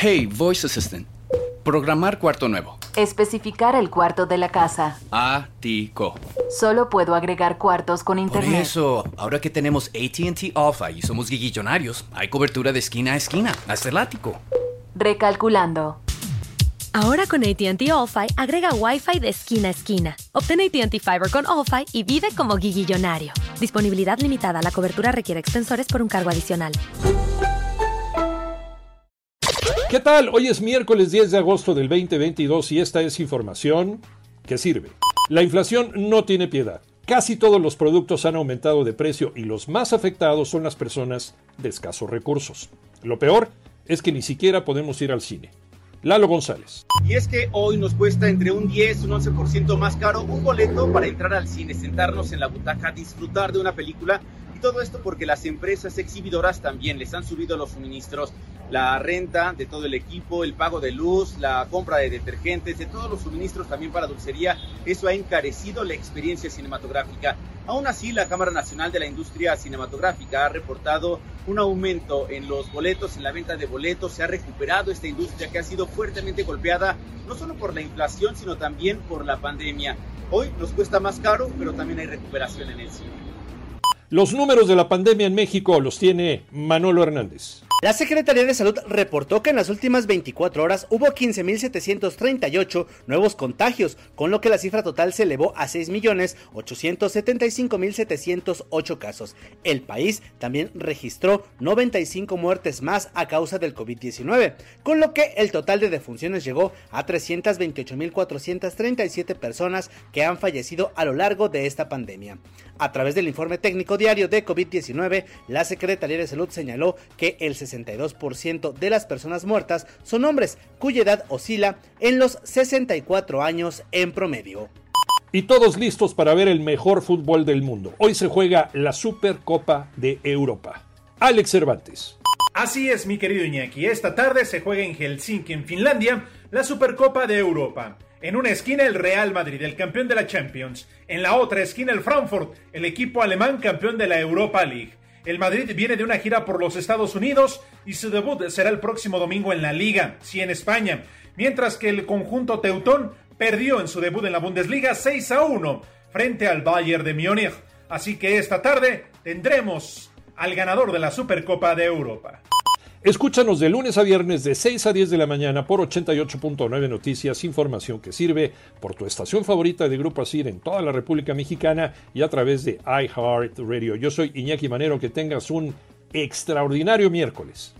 Hey, Voice Assistant. Programar cuarto nuevo. Especificar el cuarto de la casa. Ático. Solo puedo agregar cuartos con Por internet. eso, ahora que tenemos ATT Alpha y somos guiguillonarios, hay cobertura de esquina a esquina, hasta el ático. Recalculando. Ahora con ATT All-Fi agrega Wi-Fi de esquina a esquina. Obtén ATT Fiber con All-Fi y vive como guiguillonario. Disponibilidad limitada. La cobertura requiere extensores por un cargo adicional. ¿Qué tal? Hoy es miércoles 10 de agosto del 2022 y esta es información que sirve. La inflación no tiene piedad. Casi todos los productos han aumentado de precio y los más afectados son las personas de escasos recursos. Lo peor es que ni siquiera podemos ir al cine. Lalo González. Y es que hoy nos cuesta entre un 10 y un 11% más caro un boleto para entrar al cine, sentarnos en la butaca, disfrutar de una película. Y todo esto porque las empresas exhibidoras también les han subido los suministros, la renta de todo el equipo, el pago de luz, la compra de detergentes, de todos los suministros también para dulcería. Eso ha encarecido la experiencia cinematográfica. Aún así, la Cámara Nacional de la Industria Cinematográfica ha reportado un aumento en los boletos, en la venta de boletos. Se ha recuperado esta industria que ha sido fuertemente golpeada no solo por la inflación, sino también por la pandemia. Hoy nos cuesta más caro, pero también hay recuperación en el cine. Los números de la pandemia en México los tiene Manolo Hernández. La Secretaría de Salud reportó que en las últimas 24 horas hubo 15.738 nuevos contagios, con lo que la cifra total se elevó a 6.875.708 casos. El país también registró 95 muertes más a causa del COVID-19, con lo que el total de defunciones llegó a 328.437 personas que han fallecido a lo largo de esta pandemia. A través del informe técnico diario de COVID-19, la Secretaría de Salud señaló que el 62% de las personas muertas son hombres cuya edad oscila en los 64 años en promedio. Y todos listos para ver el mejor fútbol del mundo. Hoy se juega la Supercopa de Europa. Alex Cervantes. Así es, mi querido Iñaki. Esta tarde se juega en Helsinki, en Finlandia, la Supercopa de Europa. En una esquina el Real Madrid, el campeón de la Champions. En la otra esquina el Frankfurt, el equipo alemán campeón de la Europa League. El Madrid viene de una gira por los Estados Unidos y su debut será el próximo domingo en la Liga, sí en España. Mientras que el conjunto teutón perdió en su debut en la Bundesliga 6 a 1 frente al Bayern de Múnich. Así que esta tarde tendremos al ganador de la Supercopa de Europa. Escúchanos de lunes a viernes de 6 a 10 de la mañana por 88.9 Noticias, información que sirve por tu estación favorita de Grupo Asir en toda la República Mexicana y a través de iHeartRadio. Yo soy Iñaki Manero, que tengas un extraordinario miércoles.